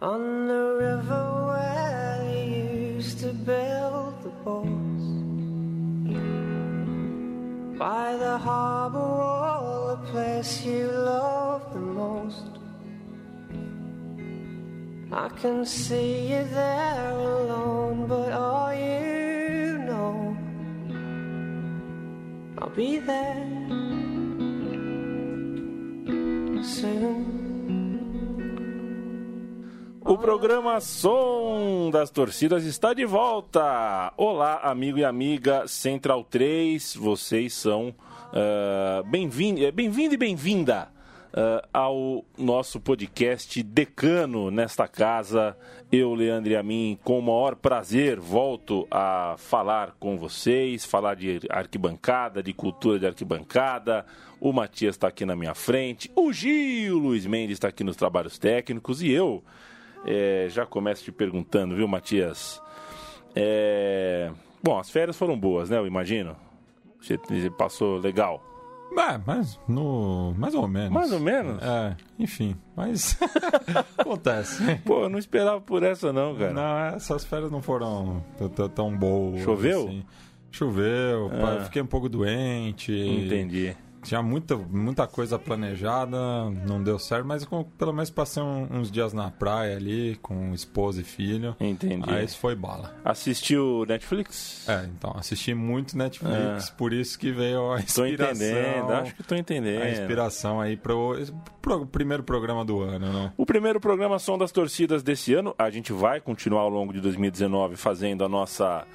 On the river where you used to build the boats. By the harbor wall, the place you love the most. I can see you there alone, but all you know I'll be there soon O programa Som das Torcidas está de volta. Olá, amigo e amiga Central 3, vocês são uh, bem-vindo bem e bem-vinda uh, ao nosso podcast Decano nesta casa. Eu, Leandro e a mim, com o maior prazer, volto a falar com vocês, falar de arquibancada, de cultura de arquibancada. O Matias está aqui na minha frente, o Gil Luiz Mendes está aqui nos trabalhos técnicos e eu é, já começo te perguntando, viu, Matias? É... Bom, as férias foram boas, né? Eu imagino. Você passou legal. É, mas no. Mais ou menos. Mais ou menos? É, enfim, mas. acontece. Pô, eu não esperava por essa, não, cara. Não, essas férias não foram tão boas. Choveu? Assim. Choveu, ah. fiquei um pouco doente. Entendi tinha muita, muita coisa planejada, não deu certo, mas com, pelo menos passei um, uns dias na praia ali com esposa e filho. Entendi. Aí isso foi bala. Assistiu Netflix? É, então, assisti muito Netflix, é. por isso que veio a inspiração. Tô entendendo, acho que tô entendendo. A inspiração aí pro, pro primeiro programa do ano, né? O primeiro programa Som das Torcidas desse ano, a gente vai continuar ao longo de 2019 fazendo a nossa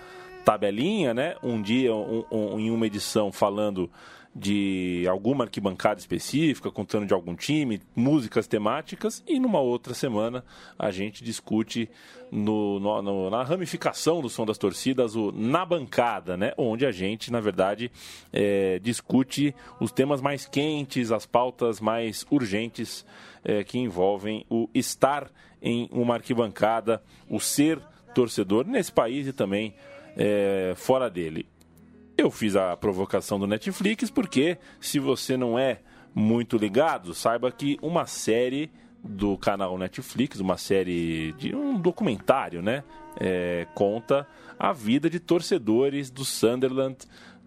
tabelinha, né? Um dia, um, um, em uma edição falando de alguma arquibancada específica, contando de algum time, músicas temáticas, e numa outra semana a gente discute no, no, na ramificação do som das torcidas, o Na Bancada, né? onde a gente, na verdade, é, discute os temas mais quentes, as pautas mais urgentes é, que envolvem o estar em uma arquibancada, o ser torcedor nesse país e também é, fora dele. Eu fiz a provocação do Netflix porque, se você não é muito ligado, saiba que uma série do canal Netflix, uma série de um documentário, né? É, conta a vida de torcedores do Sunderland,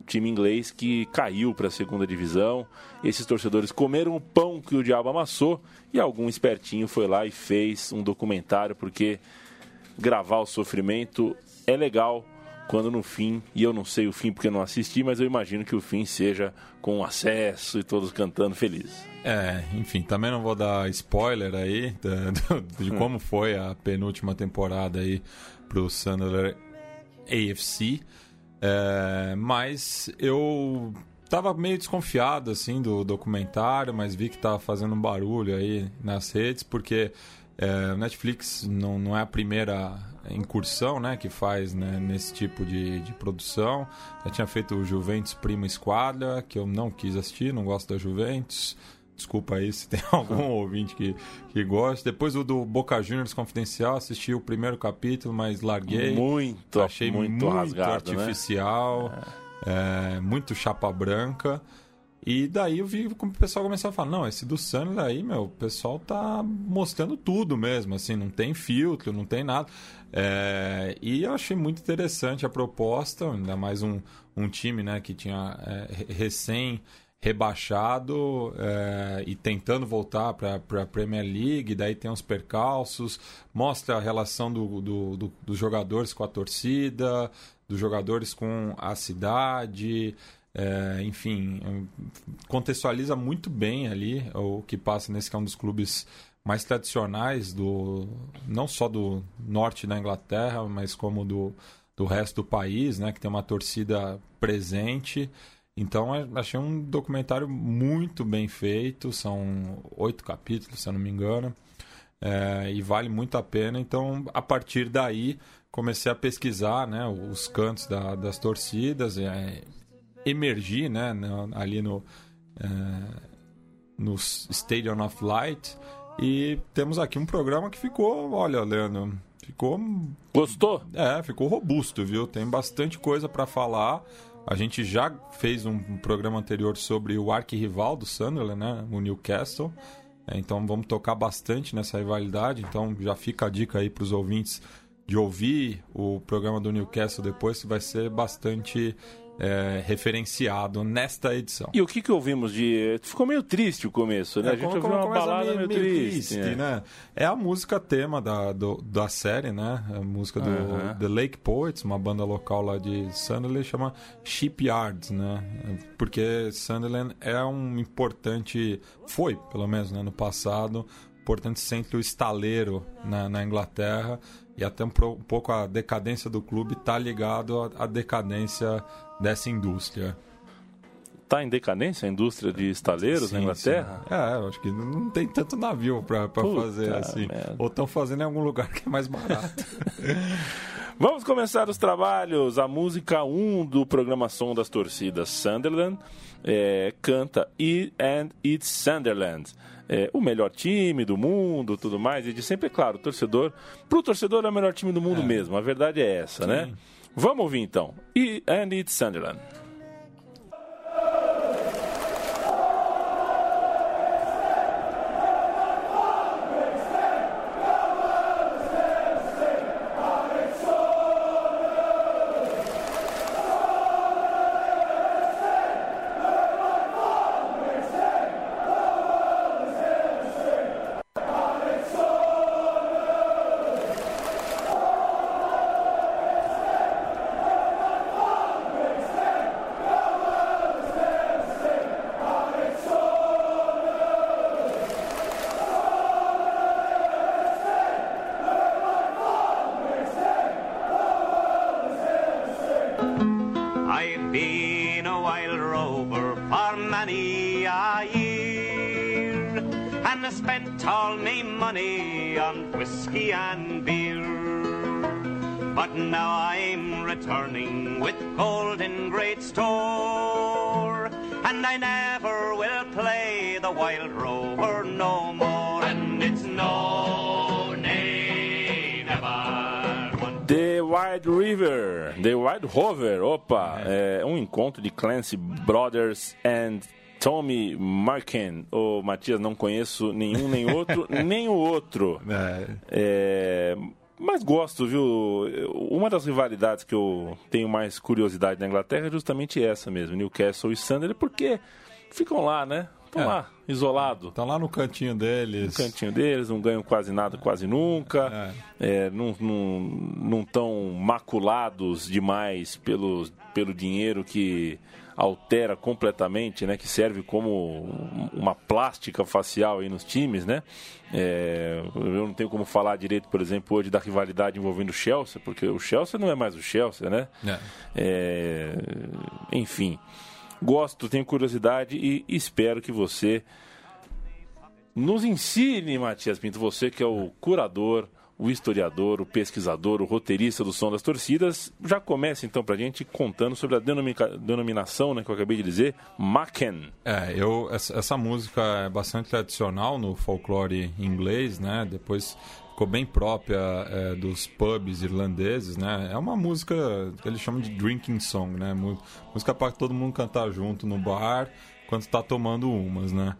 time inglês que caiu para a segunda divisão. Esses torcedores comeram o pão que o diabo amassou e algum espertinho foi lá e fez um documentário porque gravar o sofrimento é legal quando no fim, e eu não sei o fim porque não assisti, mas eu imagino que o fim seja com acesso e todos cantando felizes. É, enfim, também não vou dar spoiler aí de, de hum. como foi a penúltima temporada aí pro Sunderland AFC, é, mas eu tava meio desconfiado assim do documentário, mas vi que tava fazendo um barulho aí nas redes, porque é, Netflix não, não é a primeira incursão né, que faz né, nesse tipo de, de produção. Já tinha feito o Juventus Prima Esquadra, que eu não quis assistir, não gosto da Juventus. Desculpa aí se tem algum ouvinte que, que gosta. Depois o do Boca Juniors Confidencial, assisti o primeiro capítulo, mas larguei. Muito, achei muito, muito rasgado, né? artificial, né? é. É, muito chapa branca. E daí eu vi como o pessoal começou a falar, não, esse do Sunny aí, meu, o pessoal tá mostrando tudo mesmo, assim, não tem filtro, não tem nada. É, e eu achei muito interessante a proposta, ainda mais um, um time, né, que tinha é, recém rebaixado é, e tentando voltar para a Premier League, daí tem uns percalços, mostra a relação do, do, do, dos jogadores com a torcida, dos jogadores com a cidade, é, enfim, contextualiza muito bem ali o que passa nesse que é um dos clubes mais tradicionais do não só do norte da Inglaterra, mas como do, do resto do país, né, que tem uma torcida presente. Então achei um documentário muito bem feito, são oito capítulos, se eu não me engano, é, e vale muito a pena. Então a partir daí comecei a pesquisar, né, os cantos da, das torcidas. É, emergir né, ali no, é, no Stadium of Light. E temos aqui um programa que ficou, olha, Leandro, ficou. Gostou? É, ficou robusto, viu? Tem bastante coisa para falar. A gente já fez um programa anterior sobre o arquirrival do Sunderland, né? O Newcastle. É, então vamos tocar bastante nessa rivalidade. Então já fica a dica aí para os ouvintes de ouvir o programa do Newcastle depois, que vai ser bastante é, referenciado nesta edição. E o que, que ouvimos de. Ficou meio triste o começo, né? É, a gente ouviu uma balada meio, meio triste. triste é. né? É a música tema da, do, da série, né? A música do uh -huh. The Lake Poets, uma banda local lá de Sunderland, chama Shipyards, né? Porque Sunderland é um importante. Foi, pelo menos, né? no passado, importante centro estaleiro na, na Inglaterra e até um, um, pouco a decadência do clube está ligado à, à decadência dessa indústria. Está em decadência a indústria de estaleiros sim, na Inglaterra? Sim. É, eu acho que não tem tanto navio para fazer assim. Merda. Ou estão fazendo em algum lugar que é mais barato. Vamos começar os trabalhos. A música 1 um do programa Som das Torcidas, Sunderland, é, canta E and It's Sunderland é, o melhor time do mundo, tudo mais. E de sempre, é claro, o torcedor. Pro torcedor é o melhor time do mundo é. mesmo. A verdade é essa? Sim. né? Vamos ouvir então. E And It's Sunderland. De Clancy Brothers and Tommy Marken. Ô, Matias, não conheço nenhum, nem outro, nem o outro. É. É, mas gosto, viu? Uma das rivalidades que eu tenho mais curiosidade na Inglaterra é justamente essa mesmo, Newcastle e Sunderland, porque ficam lá, né? Estão é. lá, isolado. Estão lá no cantinho deles. No cantinho deles, não ganham quase nada, quase nunca. É. É, não estão maculados demais pelo, pelo dinheiro que altera completamente, né? Que serve como uma plástica facial aí nos times, né? É, eu não tenho como falar direito, por exemplo, hoje da rivalidade envolvendo o Chelsea, porque o Chelsea não é mais o Chelsea, né? É. É, enfim gosto, tenho curiosidade e espero que você nos ensine, Matias Pinto, você que é o curador, o historiador, o pesquisador, o roteirista do Som das Torcidas. Já começa então pra gente contando sobre a denominação, né, que eu acabei de dizer, Macken. É, eu, essa, essa música é bastante tradicional no folclore inglês, né? Depois ficou bem própria é, dos pubs irlandeses, né? É uma música que eles chamam de drinking song, né? Música para todo mundo cantar junto no bar quando está tomando umas, né?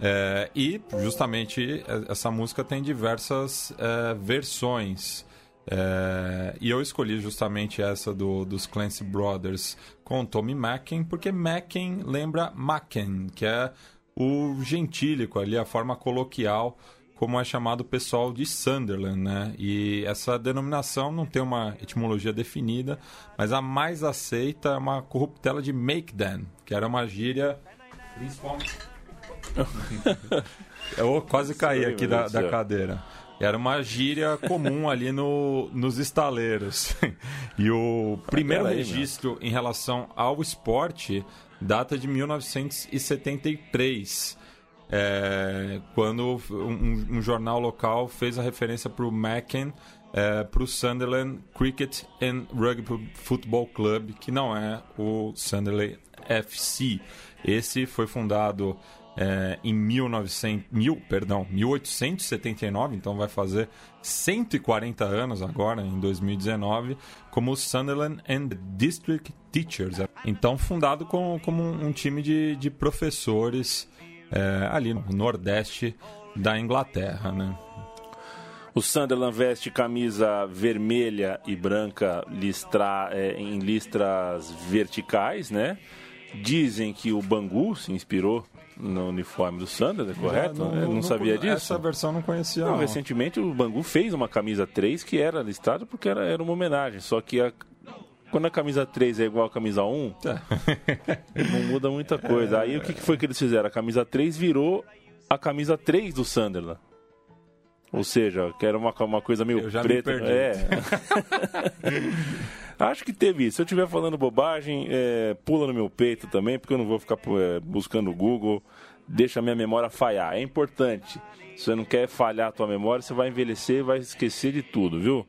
É, e justamente essa música tem diversas é, versões. É, e eu escolhi justamente essa do, dos Clancy Brothers com Tommy Macken, porque Macken lembra Macken, que é o gentílico ali, a forma coloquial como é chamado o pessoal de Sunderland, né? E essa denominação não tem uma etimologia definida, mas a mais aceita é uma corruptela de make them, que era uma gíria principalmente. Eu quase caí aqui da, da cadeira. Era uma gíria comum ali no, nos estaleiros. E o primeiro registro em relação ao esporte data de 1973 é, quando um, um, jornal local fez a referência para o Macken, é, para o Sunderland Cricket and Rugby Football Club, que não é o Sunderland FC. Esse foi fundado é, em 1900, mil, perdão, 1879, então vai fazer 140 anos agora, em 2019, como Sunderland and District Teachers. Então, fundado com, como um time de, de professores é, ali no Nordeste da Inglaterra, né? O Sunderland veste camisa vermelha e branca listra, é, em listras verticais, né? Dizem que o Bangu se inspirou no uniforme do Sunderland, é correto? Não, não, não, sabia disso? Essa versão não conhecia. Não, não, recentemente o Bangu fez uma camisa 3 que era listrada porque era, era uma homenagem, só que a, quando a camisa 3 é igual a camisa 1, é. não muda muita coisa. Aí o que foi que eles fizeram? A camisa 3 virou a camisa 3 do Sunderland. Ou seja, que era uma, uma coisa meio já preta. É. Acho que teve isso. Se eu estiver falando bobagem, é, pula no meu peito também, porque eu não vou ficar é, buscando o Google. Deixa a minha memória falhar. É importante. Se você não quer falhar a tua memória, você vai envelhecer e vai esquecer de tudo, viu?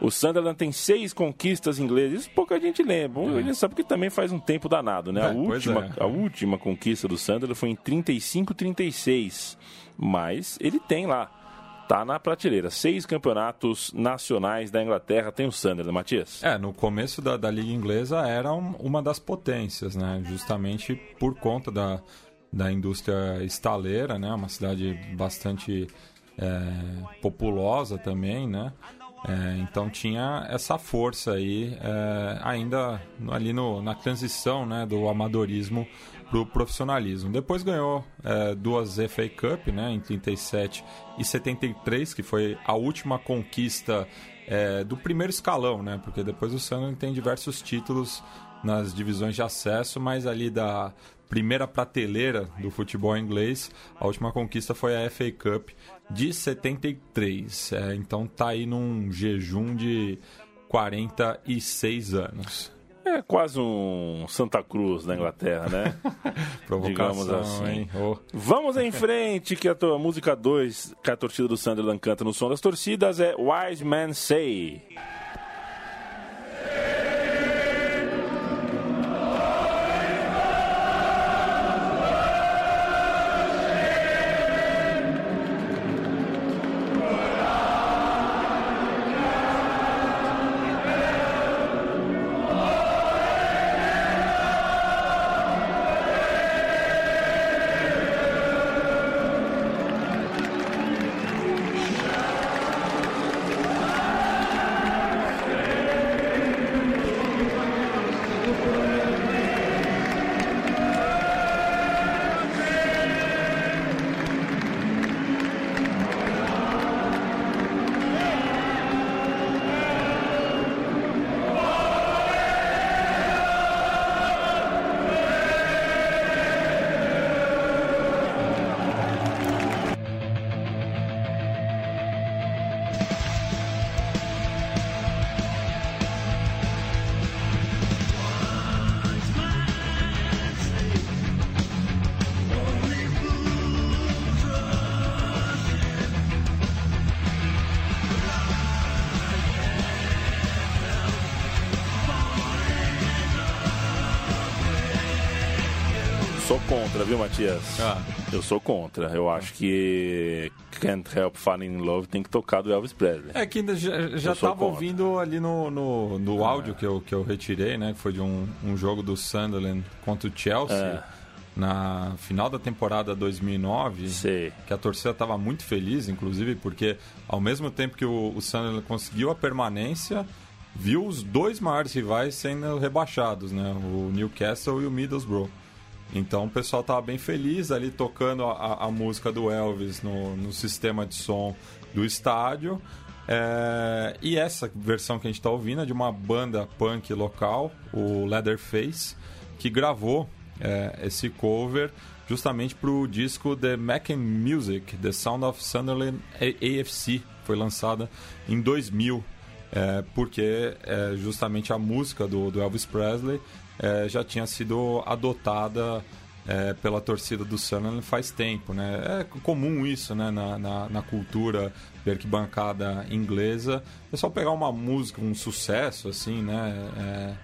O Sunderland tem seis conquistas inglesas. Isso pouca gente lembra. É. Ele sabe que também faz um tempo danado, né? É, a, última, é. a última conquista do Sunderland foi em 35-36. Mas ele tem lá tá na prateleira. Seis campeonatos nacionais da Inglaterra tem o Sunderland, Matias. É, no começo da, da Liga Inglesa era um, uma das potências, né? Justamente por conta da, da indústria estaleira, né? Uma cidade bastante é, populosa também, né? É, então tinha essa força aí é, ainda ali no, na transição né, do amadorismo para o profissionalismo. Depois ganhou é, duas FA Cup, né, em 37 e 73, que foi a última conquista é, do primeiro escalão, né, porque depois o Sunderland tem diversos títulos nas divisões de acesso, mas ali da primeira prateleira do futebol inglês, a última conquista foi a FA Cup de 73. É, então tá aí num jejum de 46 anos. É quase um Santa Cruz na Inglaterra, né? Digamos assim. Oh. Vamos em frente, que a tua música 2, que a torcida do Sunderland canta no som das torcidas, é Wise Man Say. Matias? Ah. Eu sou contra. Eu acho que Can't Help Falling in Love tem que tocar do Elvis Presley. É que ainda já, já tava ouvindo ali no, no, no ah. áudio que, eu, que eu retirei, né? Que foi de um, um jogo do Sunderland contra o Chelsea. É. Na final da temporada 2009, Sei. que a torcida estava muito feliz, inclusive, porque ao mesmo tempo que o, o Sunderland conseguiu a permanência, viu os dois maiores rivais sendo rebaixados, né? O Newcastle e o Middlesbrough. Então o pessoal estava bem feliz ali tocando a, a música do Elvis no, no, sistema de som do estádio. É, e essa versão que a gente está ouvindo é de uma banda punk local, o Leatherface, que gravou é, esse cover justamente para o disco The Mac Music, The Sound of Sunderland AFC, foi lançada em 2000, é, porque é justamente a música do, do Elvis Presley é, já tinha sido adotada é, pela torcida do Sunderland faz tempo, né? É comum isso, né? Na, na, na cultura de arquibancada inglesa. É só pegar uma música, um sucesso, assim, né? É,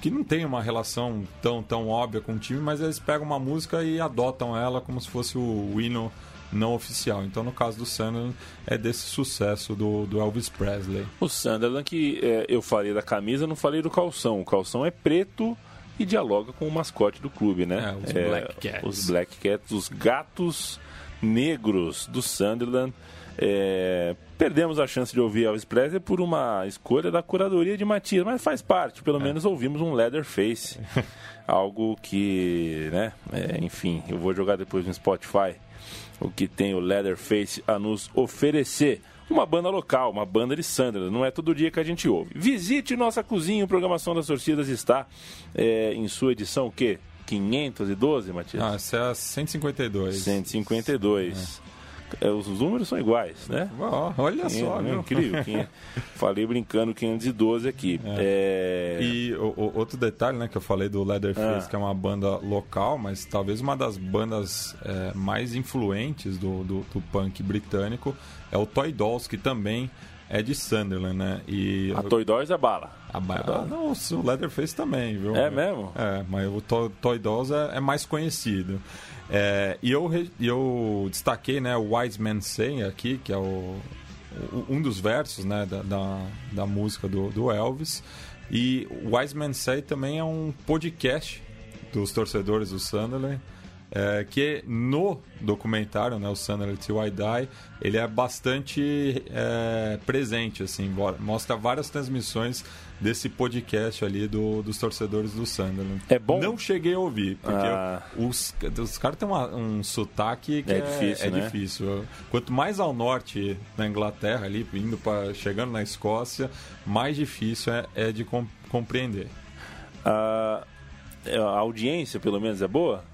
que não tem uma relação tão, tão óbvia com o time, mas eles pegam uma música e adotam ela como se fosse o hino não oficial. Então, no caso do Sunderland, é desse sucesso do, do Elvis Presley. O Sunderland, que é, eu falei da camisa, não falei do calção. O calção é preto e dialoga com o mascote do clube, né? É, os é, Black Cats. Os Black Cats, os gatos negros do Sunderland. É, perdemos a chance de ouvir Elvis Presley por uma escolha da curadoria de Matias, mas faz parte, pelo é. menos ouvimos um Leatherface, algo que, né, é, enfim, eu vou jogar depois no Spotify o que tem o Leatherface a nos oferecer. Uma banda local, uma banda de Sandra, não é todo dia que a gente ouve. Visite nossa cozinha, a programação das torcidas está é, em sua edição o quê? 512, Matias? Ah, essa é a 152. 152. É. É, os números são iguais, né? Oh, olha só, é, incrível. Quem, falei brincando 512 aqui. É. É... E o, o, outro detalhe, né, que eu falei do Leatherface, ah. que é uma banda local, mas talvez uma das bandas é, mais influentes do, do, do, punk britânico é o Toy Dolls, que também é de Sunderland, né? E a Toy Dolls é bala. A bala. Não, o Leatherface também, viu? É mesmo? É, mas o Toy, Toy Dolls é, é mais conhecido. É, e eu, eu destaquei né, o Wise Man Say aqui, que é o, um dos versos né, da, da, da música do, do, Elvis. E o Wise Man Say também é um podcast dos torcedores do Sunderland. É, que no documentário, né, o Sunderland Till I Die, ele é bastante é, presente, assim, mostra várias transmissões desse podcast ali do, dos torcedores do Sunderland. É bom? Não cheguei a ouvir, porque ah. os, os caras têm uma, um sotaque que é, é difícil. É né? difícil. Quanto mais ao norte na Inglaterra, ali, indo para chegando na Escócia, mais difícil é, é de compreender. Ah, a audiência, pelo menos, é boa?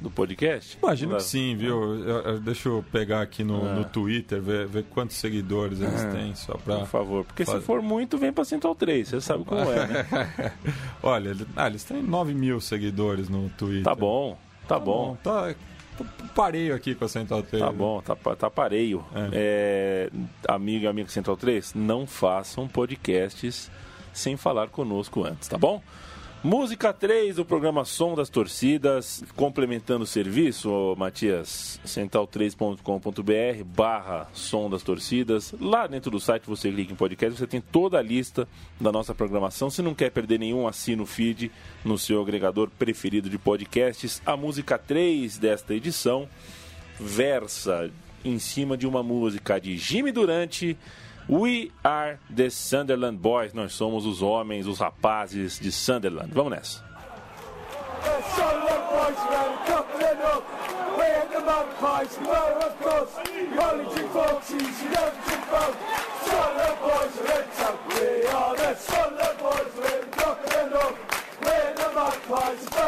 Do podcast? Imagino que sim, viu? Eu, eu, deixa eu pegar aqui no, no é. Twitter, ver, ver quantos seguidores eles é. têm, só pra... Por favor, porque se for muito, vem pra Central 3, você sabe como é, né? Olha, ah, eles têm 9 mil seguidores no Twitter. Tá bom, tá, tá bom. bom. Tá, pareio aqui com a Central 3. Tá bom, tá, tá pareio. É. É, amigo e amiga Central 3, não façam podcasts sem falar conosco antes, tá bom? Música 3 do programa Som das Torcidas, complementando o serviço, Matias, central3.com.br barra Som das Torcidas. Lá dentro do site você clica em podcast, você tem toda a lista da nossa programação. Se não quer perder nenhum, assina o feed no seu agregador preferido de podcasts. A música 3 desta edição versa em cima de uma música de Jimmy Durante We are the Sunderland Boys. Nós somos os homens, os rapazes de Sunderland. Vamos nessa. Sunlight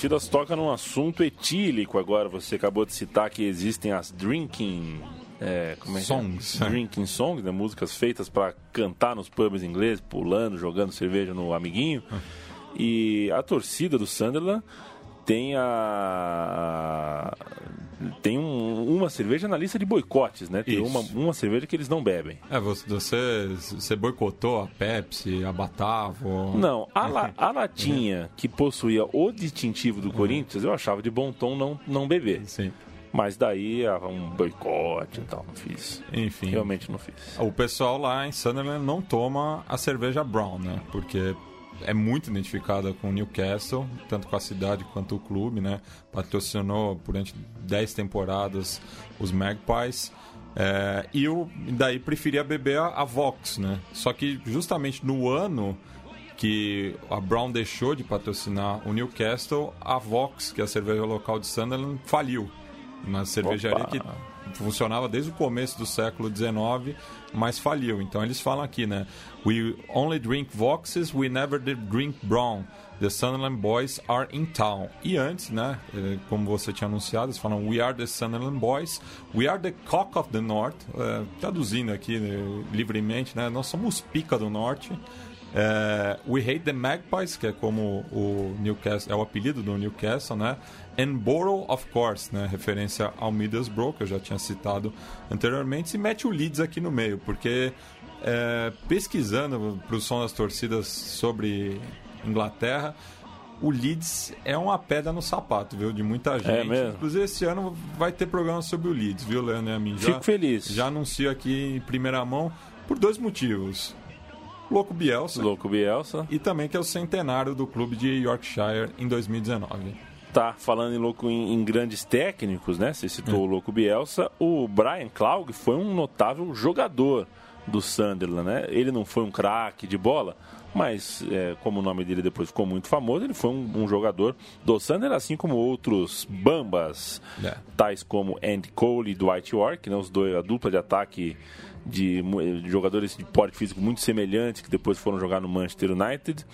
Torcidas toca num assunto etílico agora. Você acabou de citar que existem as drinking é, como é, é? songs. É? Drinking songs, né? músicas feitas para cantar nos pubs ingleses, pulando, jogando cerveja no amiguinho. E a torcida do Sunderland tem a tem um, uma cerveja na lista de boicotes, né? Tem uma, uma cerveja que eles não bebem. É, você, você boicotou a Pepsi, a Batavo? Não, a, la, a latinha que possuía o distintivo do uhum. Corinthians, eu achava de bom tom não, não beber. Sim. Mas daí um boicote e tal, não fiz. Enfim. Realmente não fiz. O pessoal lá em Sunderland não toma a cerveja Brown, né? Porque é muito identificada com o Newcastle, tanto com a cidade quanto o clube, né? Patrocinou durante 10 temporadas os Magpies. É, e eu daí preferia beber a, a, Vox, né? Só que justamente no ano que a Brown deixou de patrocinar o Newcastle, a Vox, que é a cerveja local de Sunderland, faliu. Uma cervejaria Opa. que funcionava desde o começo do século XIX, mas faliu. Então eles falam aqui, né? We only drink Voxes, we never drink Brown. The Sunderland Boys are in town. E antes, né, eh, como você tinha anunciado, eles falam We are the Sunderland Boys, we are the cock of the North. É, traduzindo aqui né, livremente, né, nós somos pica do norte. É, we hate the Magpies, que é como o Newcastle, é o apelido do Newcastle, né? And Borough, of course, né? Referência ao Middlesbrough, que eu já tinha citado anteriormente, e mete o Leeds aqui no meio, porque é, pesquisando para o som das torcidas sobre Inglaterra, o Leeds é uma pedra no sapato, viu? De muita é gente. É mesmo. Inclusive, esse ano vai ter programa sobre o Leeds, viu, Leandro e a mim? Já, Fico feliz. Já anuncio aqui em primeira mão por dois motivos. Louco Bielsa. Louco Bielsa. E também que é o centenário do clube de Yorkshire em 2019. Tá, falando em louco em, em grandes técnicos, né? Você citou é. o Louco Bielsa. O Brian Clough foi um notável jogador do Sunderland, né? Ele não foi um craque de bola, mas é, como o nome dele depois ficou muito famoso, ele foi um, um jogador do Sunderland, assim como outros bambas, é. tais como Andy Cole e Dwight York, né? Os dois, a dupla de ataque de, de, jogadores de porte físico muito semelhantes que depois foram jogar no Manchester United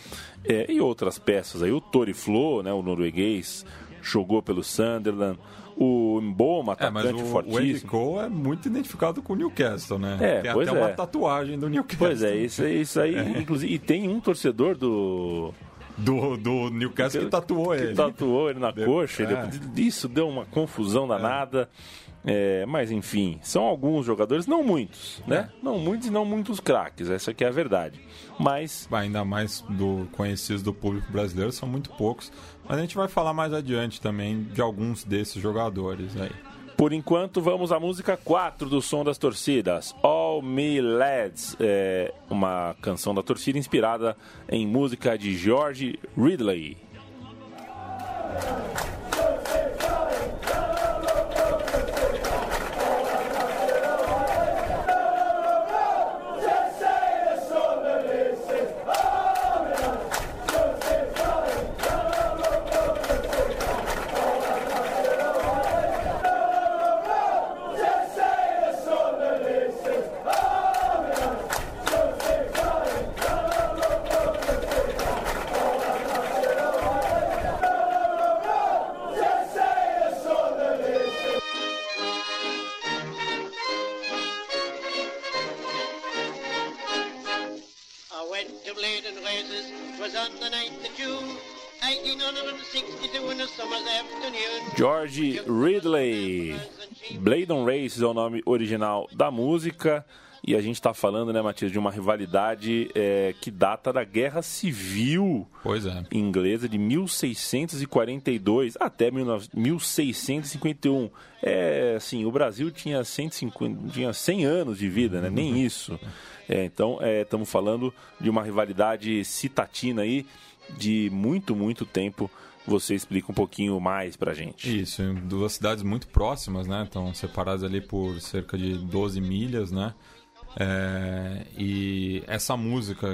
é, e outras peças aí o Tori Flo, né, o norueguês jogou pelo Sunderland o Mboma, atacante é, mas o, fortíssimo. O Andy é muito identificado com o Newcastle, né? É, tem pois até é. uma tatuagem do Newcastle. Pois é, isso, isso aí, é. inclusive, e tem um torcedor do do, do Newcastle que, que tatuou que ele. tatuou ele na deu, coxa. É. Isso deu uma confusão danada. É. É, mas enfim, são alguns jogadores, não muitos, né? É. Não muitos e não muitos craques, essa aqui é a verdade. Mas. Ainda mais do conhecidos do público brasileiro, são muito poucos. Mas a gente vai falar mais adiante também de alguns desses jogadores aí. Por enquanto, vamos à música 4 do Som das Torcidas, All Me Lads, é uma canção da torcida inspirada em música de George Ridley. Original da música. E a gente está falando, né, Matias, de uma rivalidade é, que data da Guerra Civil é. inglesa de 1642 até 1651. É, assim, o Brasil tinha, 150, tinha 100 anos de vida, né? Nem isso. É, então, estamos é, falando de uma rivalidade citatina aí de muito, muito tempo você explica um pouquinho mais pra gente. Isso, duas cidades muito próximas, né? Estão separadas ali por cerca de 12 milhas, né? É, e essa música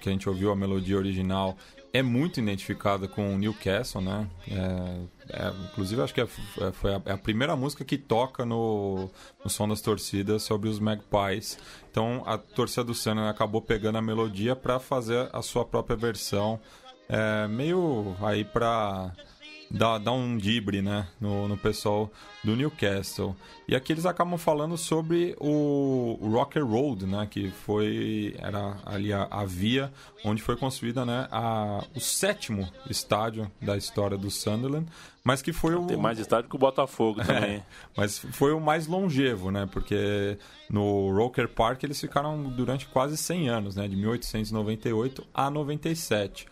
que a gente ouviu, a melodia original, é muito identificada com Newcastle, né? É, é, inclusive, acho que é, é foi a, é a, primeira música que toca no, no som das torcidas sobre os Magpies. Então, a torcida do Senna acabou pegando a melodia para fazer a sua própria versão é, meio aí pra dar, dar um dibre né, no, no pessoal do Newcastle. E aqui eles acabam falando sobre o Rocker Road, né, que foi era ali a, a via onde foi construída né, a, o sétimo estádio da história do Sunderland, mas que foi o tem mais estádio que o Botafogo é, também. É, mas foi o mais longevo, né, porque no Roker Park eles ficaram durante quase 100 anos, né, de 1898 a 97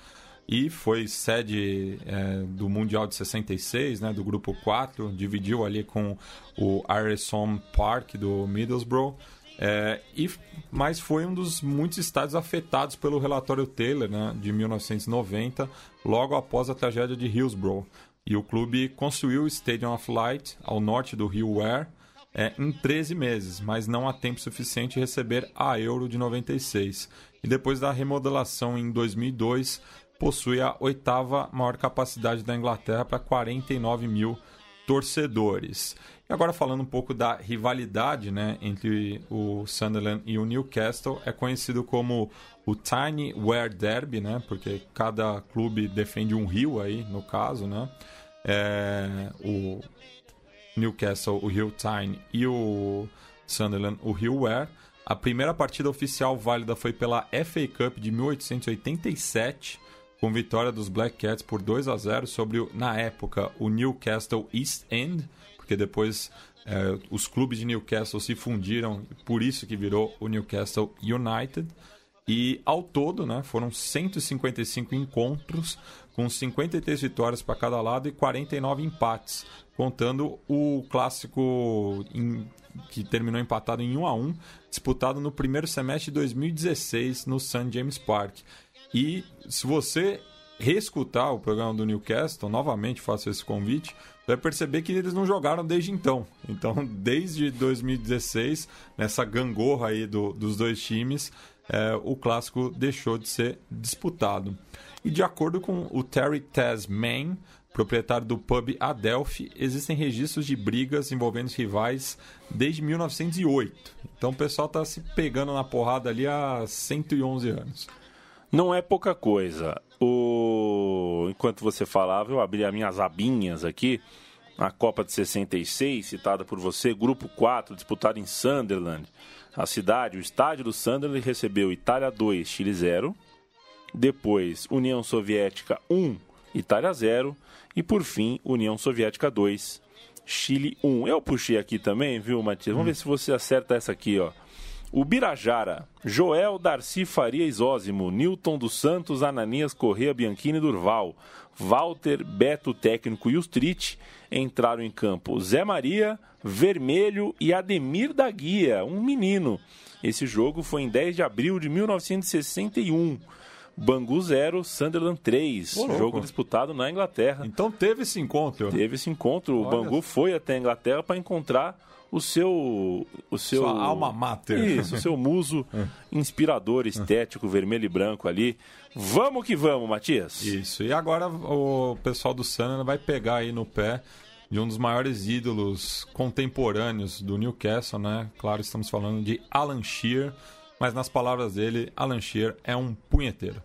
e foi sede é, do Mundial de 66, né, do grupo 4, dividiu ali com o Harrison Park do Middlesbrough. É, e, mas foi um dos muitos estádios afetados pelo relatório Taylor né, de 1990, logo após a tragédia de Hillsborough. E o clube construiu o Stadium of Light ao norte do Rio Ware é, em 13 meses, mas não há tempo suficiente receber a Euro de 96. E depois da remodelação em 2002, possui a oitava maior capacidade da Inglaterra para 49 mil torcedores. E agora falando um pouco da rivalidade né, entre o Sunderland e o Newcastle, é conhecido como o Tiny Wear Derby, né, porque cada clube defende um rio aí, no caso, né? É, o Newcastle, o Rio Tyne e o Sunderland, o Rio Wear. A primeira partida oficial válida foi pela FA Cup de 1887, com vitória dos Black Cats por 2 a 0 sobre, na época, o Newcastle East End, porque depois é, os clubes de Newcastle se fundiram, por isso que virou o Newcastle United. E ao todo, né, foram 155 encontros, com 53 vitórias para cada lado e 49 empates, contando o clássico em, que terminou empatado em 1 a 1, disputado no primeiro semestre de 2016 no St James Park. E se você reescutar o programa do Newcastle, novamente faço esse convite, vai perceber que eles não jogaram desde então. Então, desde 2016, nessa gangorra aí do, dos dois times, é, o clássico deixou de ser disputado. E de acordo com o Terry Tasman, proprietário do pub Adelphi, existem registros de brigas envolvendo os rivais desde 1908. Então o pessoal está se pegando na porrada ali há 111 anos. Não é pouca coisa. O... Enquanto você falava, eu abri as minhas abinhas aqui. A Copa de 66, citada por você, Grupo 4, disputado em Sunderland. A cidade, o estádio do Sunderland, recebeu Itália 2, Chile 0. Depois, União Soviética 1, Itália 0. E por fim, União Soviética 2, Chile 1. Eu puxei aqui também, viu, Matias? Vamos hum. ver se você acerta essa aqui, ó. O Birajara, Joel Darcy Faria Isósimo, Newton dos Santos, Ananias Correia Bianchini Durval, Walter, Beto Técnico e Ustrit entraram em campo. Zé Maria, Vermelho e Ademir da Guia, um menino. Esse jogo foi em 10 de abril de 1961. Bangu 0, Sunderland 3. Jogo disputado na Inglaterra. Então teve esse encontro. Teve esse encontro. Olha. O Bangu foi até a Inglaterra para encontrar o seu. O seu Sua alma mater. Isso, o seu muso inspirador, estético, vermelho e branco ali. Vamos que vamos, Matias. Isso. E agora o pessoal do Sunderland vai pegar aí no pé de um dos maiores ídolos contemporâneos do Newcastle, né? Claro, estamos falando de Alan Shearer mas nas palavras dele, Alan Shearer é um punheteiro.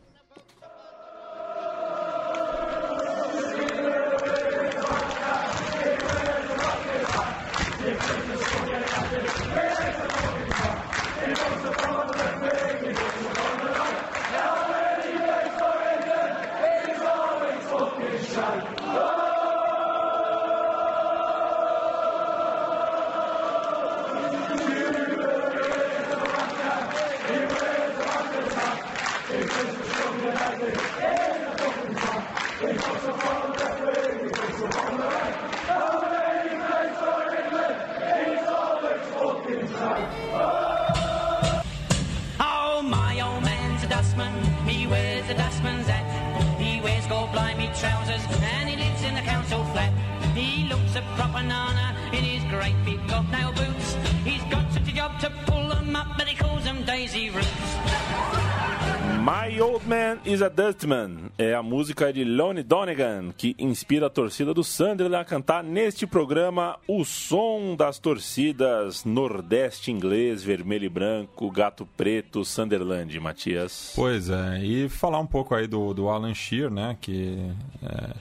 Is a Dustman é a música de Lonnie Donegan, que inspira a torcida do Sunderland a cantar neste programa o som das torcidas Nordeste inglês, vermelho e branco, gato preto, Sunderland, Matias. Pois é, e falar um pouco aí do, do Alan Shearer, né, que é,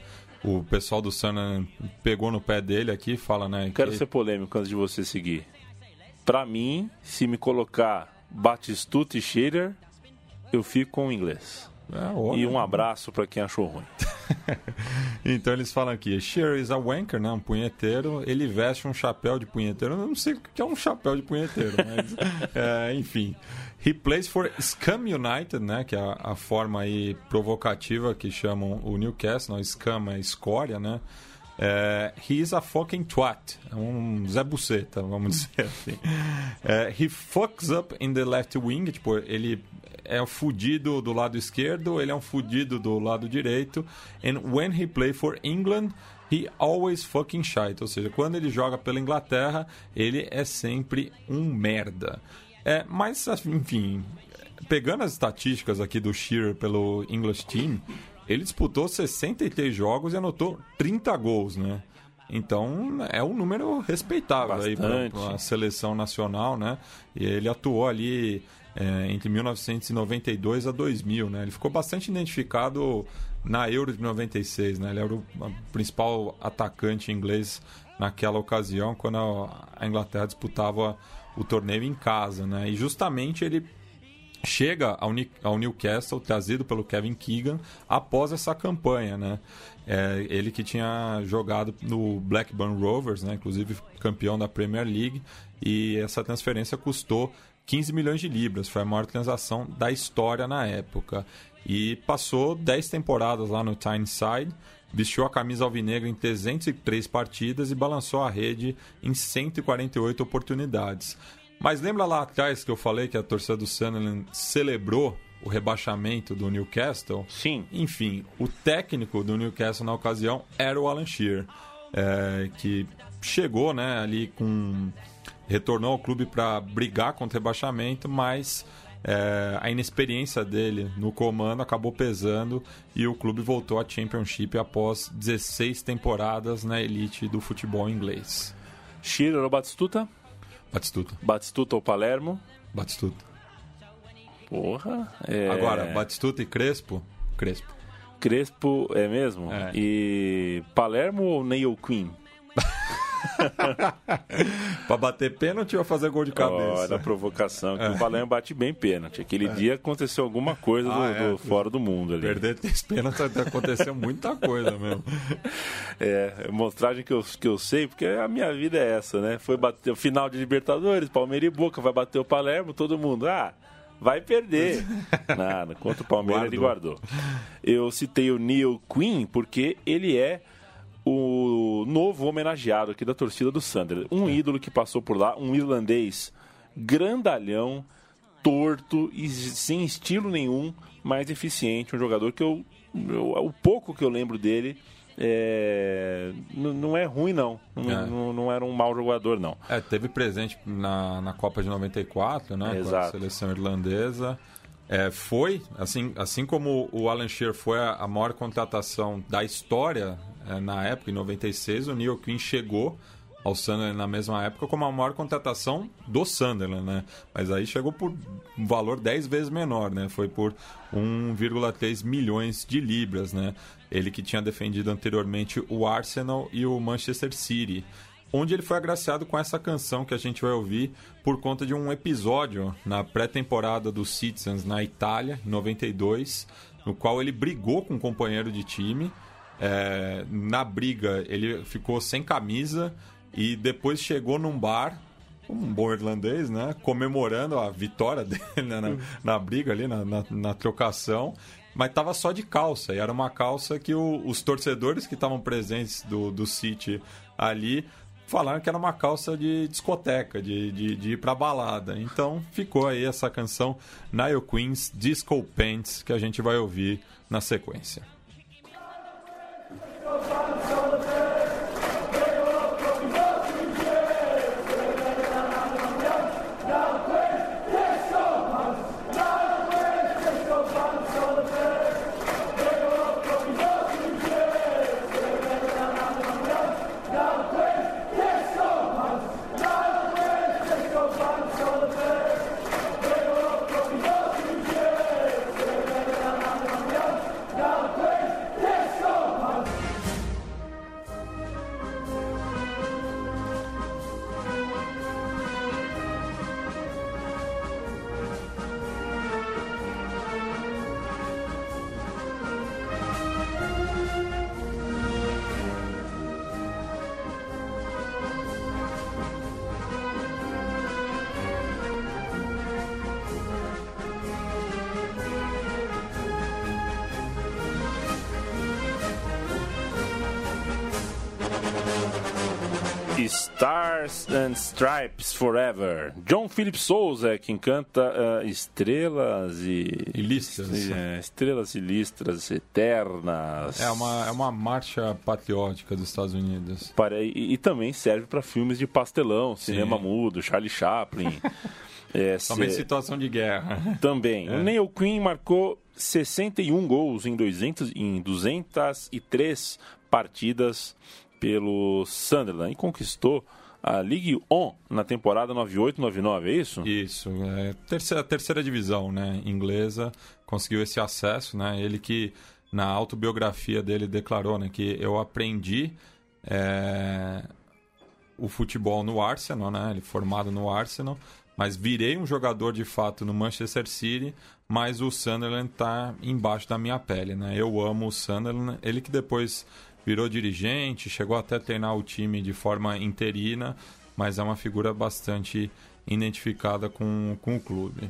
o pessoal do Sunderland pegou no pé dele aqui fala, né... Quero que... ser polêmico antes de você seguir. Para mim, se me colocar Batistuta e Shearer, eu fico com o inglês. É, e um abraço para quem achou ruim. então eles falam aqui: Shearer is a wanker, né? um punheteiro. Ele veste um chapéu de punheteiro. Eu não sei o que é um chapéu de punheteiro, mas é, enfim. He plays for Scum United, né? Que é a, a, forma aí provocativa que chamam o Newcastle. Não, Scum é escória, né? É, he is a fucking twat. É um Zé Buceta, vamos dizer assim. É, he fucks up in the left wing. Tipo, ele é um fudido do lado esquerdo, ele é um fudido do lado direito. And when he play for England, he always fucking shite. Ou seja, quando ele joga pela Inglaterra, ele é sempre um merda. É, mas, enfim, pegando as estatísticas aqui do Shearer pelo English Team, ele disputou 63 jogos e anotou 30 gols, né? Então é um número respeitável Bastante. aí para a seleção nacional, né? E ele atuou ali é, entre 1992 a 2000, né? Ele ficou bastante identificado na Euro de 96, né? Ele era o principal atacante inglês naquela ocasião, quando a Inglaterra disputava o torneio em casa, né? E justamente ele chega ao, Newcastle, trazido pelo Kevin Keegan, após essa campanha, né? É, ele que tinha jogado no Blackburn Rovers, né? inclusive campeão da Premier League, e essa transferência custou 15 milhões de libras, foi a maior transação da história na época. E passou 10 temporadas lá no Tyneside, vestiu a camisa alvinegra em 303 partidas e balançou a rede em 148 oportunidades. Mas lembra lá atrás que eu falei que a torcida do Sunderland celebrou o rebaixamento do Newcastle? Sim. Enfim, o técnico do Newcastle na ocasião era o Alan Shearer, é, que chegou né, ali com. retornou ao clube para brigar contra o rebaixamento, mas é, a inexperiência dele no comando acabou pesando e o clube voltou à Championship após 16 temporadas na elite do futebol inglês. Shearer ou Batistuta? Batistuta. Batistuta ou Palermo? Batistuta. Porra. É... Agora, Batistuta e Crespo? Crespo. Crespo é mesmo? É. E Palermo ou Neil Queen? pra bater pênalti ou fazer gol de cabeça? Olha a provocação, que é. o Palermo bate bem pênalti. Aquele é. dia aconteceu alguma coisa ah, do, é. do, fora do mundo ali. Perder três pênaltis aconteceu muita coisa mesmo. É, mostragem que eu, que eu sei, porque a minha vida é essa, né? Foi bater o final de Libertadores, Palmeiras e Boca, vai bater o Palermo, todo mundo, ah, vai perder. Nada, contra o Palmeiras ele guardou. Eu citei o Neil Quinn porque ele é o novo homenageado aqui da torcida do Sunderland. Um é. ídolo que passou por lá, um irlandês grandalhão, torto e sem estilo nenhum, mas eficiente. Um jogador que eu, eu o pouco que eu lembro dele é, não é ruim, não. Não, é. não. não, era um mau jogador, não. É, teve presente na, na Copa de 94, né? Exato. Com a seleção irlandesa. É, foi, assim, assim como o Alan Shearer foi a, a maior contratação da história é, na época, em 96, o Neil Quinn chegou ao Sunderland na mesma época como a maior contratação do Sunderland, né? Mas aí chegou por um valor 10 vezes menor, né? Foi por 1,3 milhões de libras, né? Ele que tinha defendido anteriormente o Arsenal e o Manchester City onde ele foi agraciado com essa canção que a gente vai ouvir por conta de um episódio na pré-temporada dos Citizens na Itália, em 92, no qual ele brigou com um companheiro de time. É, na briga, ele ficou sem camisa e depois chegou num bar um bom irlandês, né? Comemorando a vitória dele né? na, na, briga ali, na, na, na, trocação. Mas tava só de calça. E era uma calça que o, os torcedores que estavam presentes do, do City ali falaram que era uma calça de discoteca, de, de, de ir pra balada. Então ficou aí essa canção Nile Queens Disco Pants que a gente vai ouvir na sequência. Stars and Stripes Forever. John Philip Souza é quem canta uh, Estrelas e. E listras. É, estrelas e listras eternas. É uma, é uma marcha patriótica dos Estados Unidos. Para, e, e também serve para filmes de pastelão, cinema Sim. mudo, Charlie Chaplin. é, também se... situação de guerra. Também. É. O Neil Quinn marcou 61 gols em, 200, em 203 partidas pelo Sunderland e conquistou a Ligue 1 na temporada 98-99, é isso? Isso, é terceira, terceira divisão né, inglesa, conseguiu esse acesso, né? Ele que na autobiografia dele declarou né, que eu aprendi é, o futebol no Arsenal, né? Ele formado no Arsenal, mas virei um jogador de fato no Manchester City, mas o Sunderland está embaixo da minha pele, né? Eu amo o Sunderland, ele que depois virou dirigente, chegou até a treinar o time de forma interina, mas é uma figura bastante identificada com, com o clube.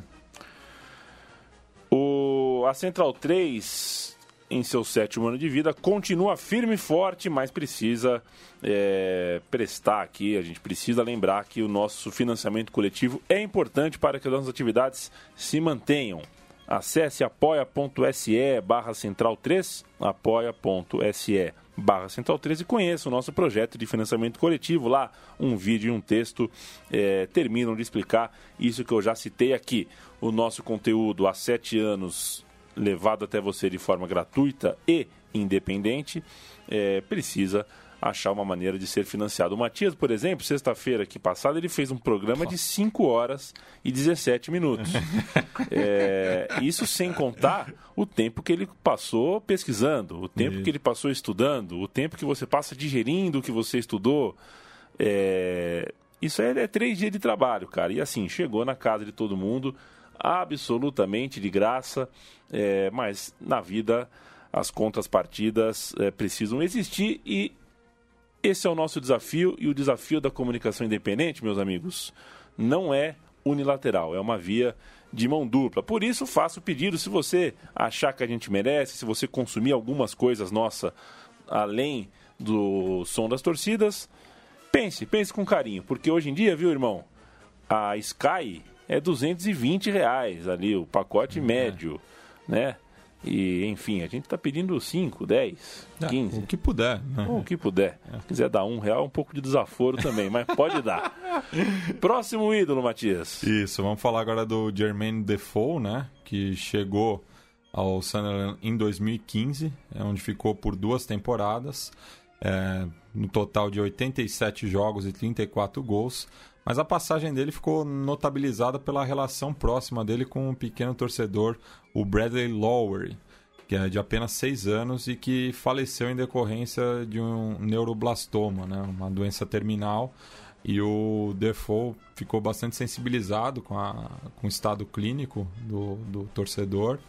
O, a Central 3, em seu sétimo ano de vida, continua firme e forte, mas precisa é, prestar aqui, a gente precisa lembrar que o nosso financiamento coletivo é importante para que as nossas atividades se mantenham. Acesse apoia.se barra central 3, apoia.se barra Central 13 e conheça o nosso projeto de financiamento coletivo. Lá, um vídeo e um texto é, terminam de explicar isso que eu já citei aqui. O nosso conteúdo há sete anos levado até você de forma gratuita e independente é, precisa achar uma maneira de ser financiado. O Matias, por exemplo, sexta-feira que passada, ele fez um programa de 5 horas e 17 minutos. é, isso sem contar o tempo que ele passou pesquisando, o tempo que ele passou estudando, o tempo que você passa digerindo o que você estudou. É, isso é, é três dias de trabalho, cara. E assim, chegou na casa de todo mundo, absolutamente de graça, é, mas na vida as contas partidas é, precisam existir e esse é o nosso desafio e o desafio da comunicação independente, meus amigos, não é unilateral, é uma via de mão dupla. Por isso, faço o pedido, se você achar que a gente merece, se você consumir algumas coisas nossa além do som das torcidas, pense, pense com carinho, porque hoje em dia, viu, irmão, a Sky é 220 reais ali, o pacote é. médio, né? E, enfim, a gente está pedindo 5, 10, 15. O que puder. Né? O que puder. É. Se quiser dar um real, um pouco de desaforo também, mas pode dar. Próximo ídolo, Matias. Isso, vamos falar agora do Jermaine Defoe, né? Que chegou ao Sunderland em 2015, é onde ficou por duas temporadas, é, no total de 87 jogos e 34 gols. Mas a passagem dele ficou notabilizada pela relação próxima dele com um pequeno torcedor, o Bradley Lowery, que é de apenas 6 anos e que faleceu em decorrência de um neuroblastoma, né? uma doença terminal. E o Defoe ficou bastante sensibilizado com, a, com o estado clínico do, do torcedor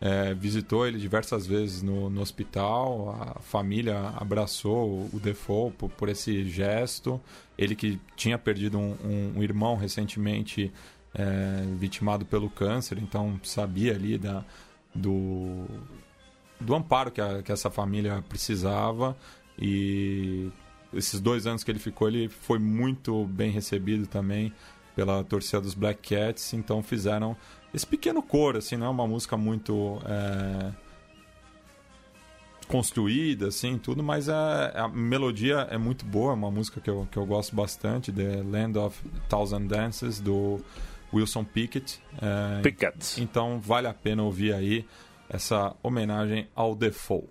é, visitou ele diversas vezes no, no, hospital, a família abraçou o Defoe por, por, esse gesto. Ele que tinha perdido um, um, um irmão recentemente é, vitimado pelo câncer, então sabia ali da, do, do amparo que, a, que essa família precisava e esses dois anos que ele ficou, ele foi muito bem recebido também pela torcida dos Black Cats, então fizeram esse pequeno coro, assim, não é uma música muito é, construída, assim, tudo, mas a, a, melodia é muito boa, é uma música que eu, que eu gosto bastante, The Land of Thousand Dances, do Wilson Pickett. É, Pickett. Então vale a pena ouvir aí essa homenagem ao Defoe.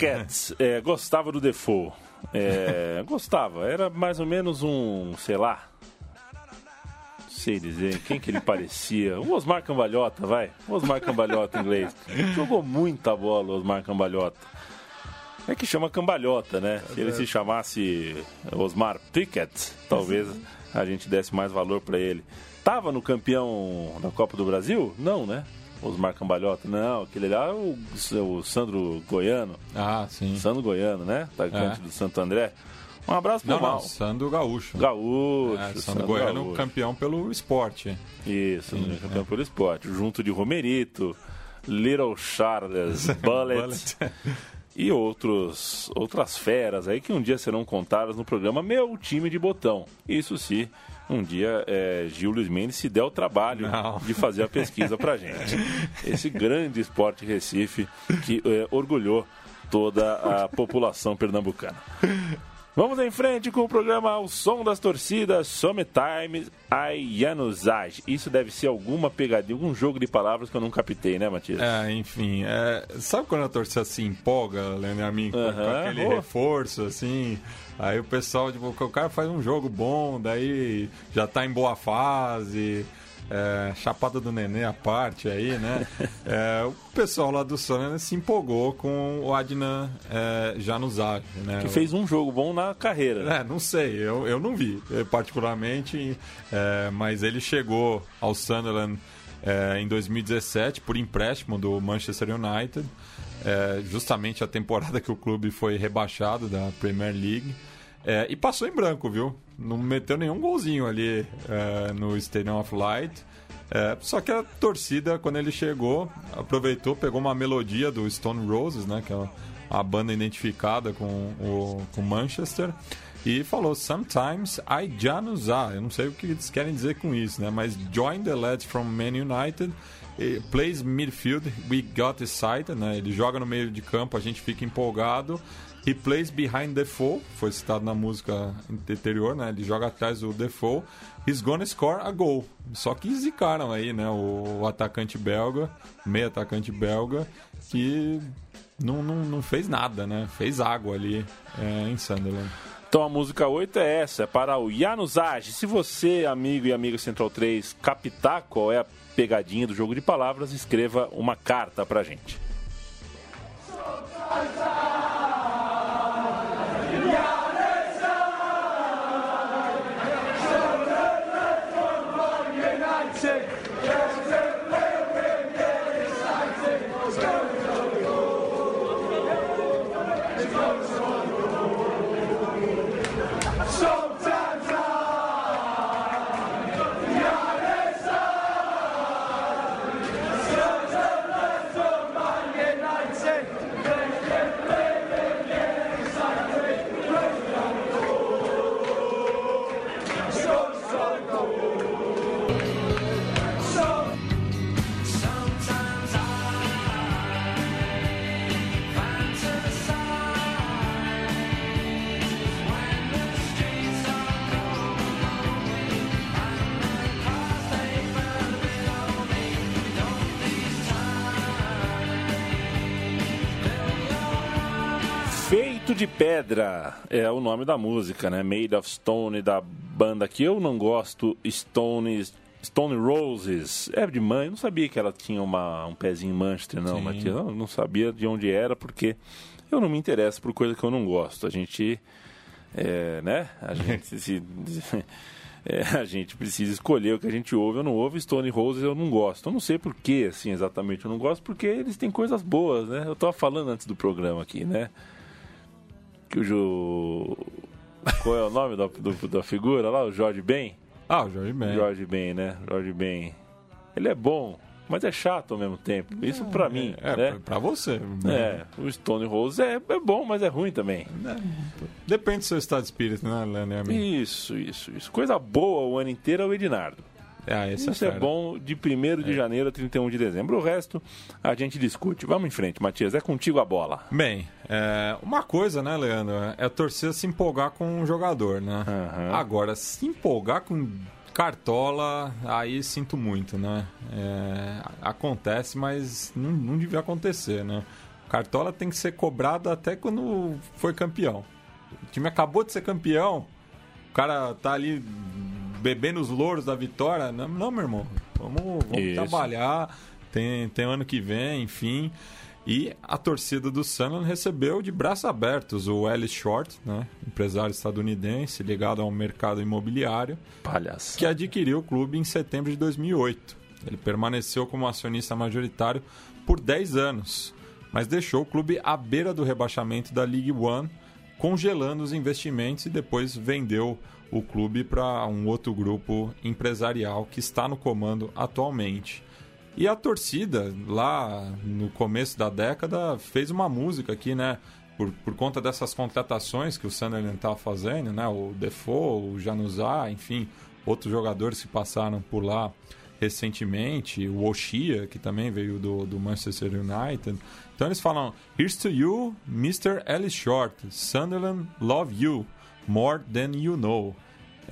Pickett é, gostava do Defoe. É, gostava, era mais ou menos um, sei lá, sei dizer quem que ele parecia. O Osmar Cambalhota, vai. O Osmar Cambalhota inglês. Jogou muita bola o Osmar Cambalhota. É que chama Cambalhota, né? Se ele se chamasse Osmar Pickett, talvez a gente desse mais valor para ele. Tava no campeão da Copa do Brasil? Não, né? Osmar Cambalhota. Não, aquele lá é o, o Sandro Goiano. Ah, sim. Sandro Goiano, né? Atacante é. do Santo André. Um abraço pro não, Mal. Não, Sandro Gaúcho. Gaúcho. É, Sandro, Sandro Goiano, Gaúcho. campeão pelo esporte. Isso, Sim, campeão é. pelo esporte. Junto de Romerito, Little Charles, Bullet. Bullet. e outros, outras feras aí que um dia serão contadas no programa Meu Time de Botão. Isso sim, um dia é, Gil Luiz Mendes se der o trabalho Não. de fazer a pesquisa pra gente. Esse grande esporte Recife que é, orgulhou toda a população pernambucana. Vamos em frente com o programa O Som das Torcidas, Sometimes Ayanuzaj. Isso deve ser alguma pegadinha, algum jogo de palavras que eu não captei, né, Matias? É, enfim. É... Sabe quando a torcida se empolga, Leandro a mim, com, uh -huh. com aquele oh. reforço, assim? Aí o pessoal, tipo, o cara faz um jogo bom, daí já tá em boa fase é, Chapada do Nenê à parte aí, né? É, o pessoal lá do Sônia se empolgou com o Adnan é, Januzaj, né? Que fez um jogo bom na carreira. É, não sei, eu, eu não vi particularmente, é, mas ele chegou ao Sunderland é, em 2017 por empréstimo do Manchester United, é, justamente a temporada que o clube foi rebaixado da Premier League. É, e passou em branco, viu? Não meteu nenhum golzinho ali é, no Stadium of Light. É, só que a torcida, quando ele chegou, aproveitou, pegou uma melodia do Stone Roses, né? Que é a banda identificada com o com Manchester. E falou, sometimes I januzar. Eu não sei o que eles querem dizer com isso, né? Mas join the lads from Man United plays midfield, we got excited, né? Ele joga no meio de campo, a gente fica empolgado. He plays behind Defoe, foi citado na música anterior, né? Ele joga atrás do Defoe. He's gonna score a goal. Só que zicaram aí, né? O, o atacante belga, meio atacante belga, que não, não, não fez nada, né? Fez água ali é, em Sunderland. Então a música 8 é essa, é para o Januzaj. Se você, amigo e amiga Central 3, captar qual é a pegadinha do jogo de palavras, escreva uma carta pra gente. Pedra é o nome da música, né? Made of Stone, da banda que eu não gosto, Stone, Stone Roses. É de mãe, eu não sabia que ela tinha uma, um pezinho em Manchester, não, Matias. Eu não sabia de onde era, porque eu não me interesso por coisa que eu não gosto. A gente, é, né? A gente se... É, a gente precisa escolher o que a gente ouve ou não ouve. Stone Roses eu não gosto. Eu não sei por que, assim, exatamente eu não gosto, porque eles têm coisas boas, né? Eu estava falando antes do programa aqui, né? Que o. Qual é o nome da, do, da figura lá? O Jorge Ben? Ah, o Jorge Ben. Jorge Ben, né? Jorge Ben. Ele é bom, mas é chato ao mesmo tempo. Isso pra mim. É, né? pra, você. É, o Stone Rose é, é bom, mas é ruim também. É, depende do seu estado de espírito, né, Lenny? Isso, isso, isso. Coisa boa o ano inteiro é o Ednardo. Ah, Isso é, é bom de 1 de é. janeiro a 31 de dezembro. O resto a gente discute. Vamos em frente, Matias. É contigo a bola. Bem, é, uma coisa, né, Leandro? É a torcida se empolgar com um jogador, né? Uhum. Agora, se empolgar com Cartola, aí sinto muito, né? É, acontece, mas não, não devia acontecer, né? Cartola tem que ser cobrado até quando foi campeão. O time acabou de ser campeão, o cara tá ali bebendo os louros da vitória. Não, não meu irmão. Vamos, vamos trabalhar. Tem, tem ano que vem, enfim. E a torcida do Sunderland recebeu de braços abertos o Ellis Short, né, empresário estadunidense ligado ao mercado imobiliário, que adquiriu o clube em setembro de 2008. Ele permaneceu como acionista majoritário por 10 anos, mas deixou o clube à beira do rebaixamento da League One, congelando os investimentos e depois vendeu o clube para um outro grupo empresarial que está no comando atualmente. E a torcida, lá no começo da década, fez uma música aqui, né? Por, por conta dessas contratações que o Sunderland estava fazendo, né? O Defoe, o Januzá, enfim, outros jogadores que passaram por lá recentemente, o Oshia, que também veio do, do Manchester United. Então eles falam: Here's to you, Mr. Ellis Short. Sunderland love you more than you know.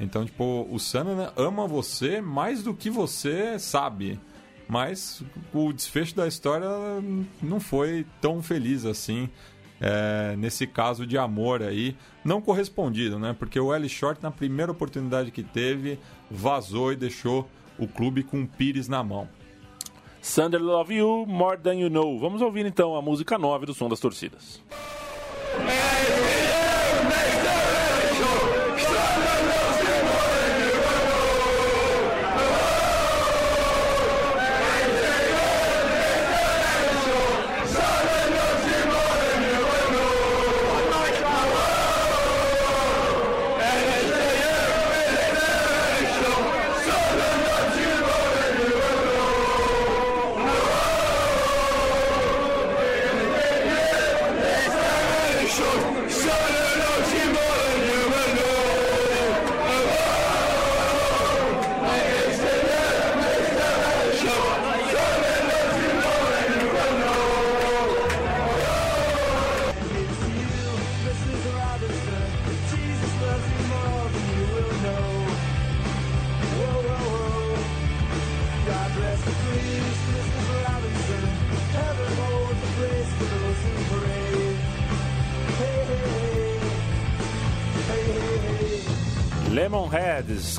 Então, tipo, o Sunderland ama você mais do que você sabe. Mas o desfecho da história não foi tão feliz assim. É, nesse caso de amor aí, não correspondido, né? Porque o Ellis Short, na primeira oportunidade que teve, vazou e deixou o clube com o Pires na mão. Sunday Love You, More Than You Know. Vamos ouvir então a música 9 do Som das Torcidas.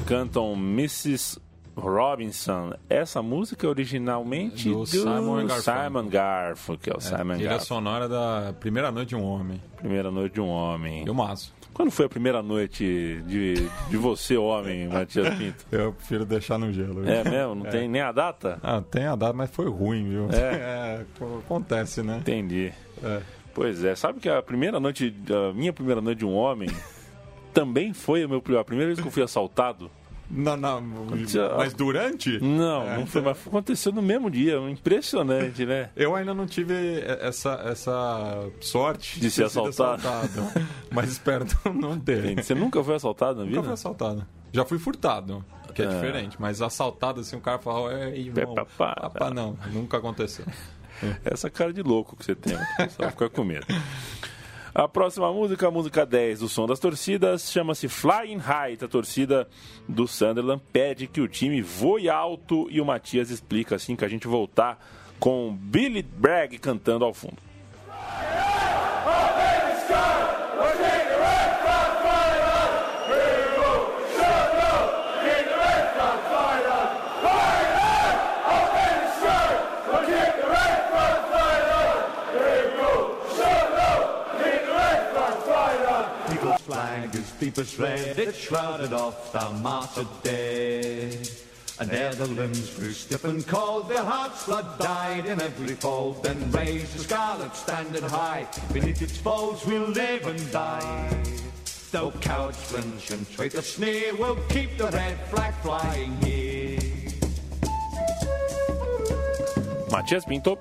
Cantam Mrs. Robinson. Essa música é originalmente do, do Simon, Simon Garfunkel, que é o Simon Trilha sonora da Primeira Noite de um Homem. Primeira Noite de um Homem. Eu maço. Quando foi a primeira noite de, de você, homem, Matias Pinto? Eu prefiro deixar no gelo. Viu? É mesmo? Não é. tem nem a data? Ah, tem a data, mas foi ruim, viu? É. é acontece, né? Entendi. É. Pois é, sabe que a primeira noite, a minha primeira noite de um homem também foi a, meu, a primeira vez que eu fui assaltado. Mas durante? Não, é. não foi, mas aconteceu no mesmo dia, impressionante, né? Eu ainda não tive essa, essa sorte de ser assaltado. assaltado. mas espero não ter. Você nunca foi assaltado na vida? Nunca fui assaltado. Já fui furtado, que é, é. diferente, mas assaltado assim, o cara fala, é, irmão, papá, papá, não, nunca aconteceu. Essa cara de louco que você tem, só ficar com medo. A próxima música, a música 10 do Som das Torcidas, chama-se Flying High. A torcida do Sunderland pede que o time voe alto e o Matias explica assim que a gente voltar com Billy Bragg cantando ao fundo. Deepest red, it shrouded off the martyred dead. And ere the limbs grew stiff and cold, their hearts blood died in every fold. Then raised the scarlet standard high, beneath its folds we'll live and die. Though cowards flinch and traitors sneer, we'll keep the red flag flying here. Matias Pinto.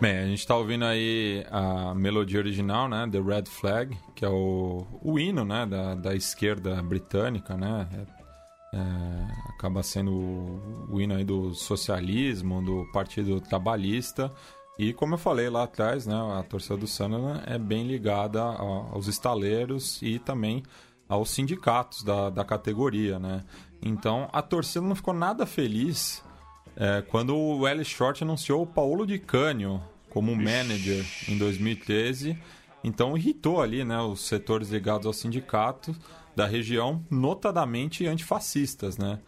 Bem, a gente está ouvindo aí a melodia original, né, The Red Flag, que é o, o hino, né, da, da esquerda britânica, né, é, é, acaba sendo o, o, hino aí do socialismo, do Partido Trabalhista, e como eu falei lá atrás, né, a torcida do Sunderland é bem ligada aos estaleiros e também aos sindicatos da, da categoria, né. Então a torcida não ficou nada feliz é, quando o Ellis Short anunciou o Paulo Di Canio como manager em 2013 Então irritou ali né, os setores ligados ao sindicato da região, notadamente antifascistas, né?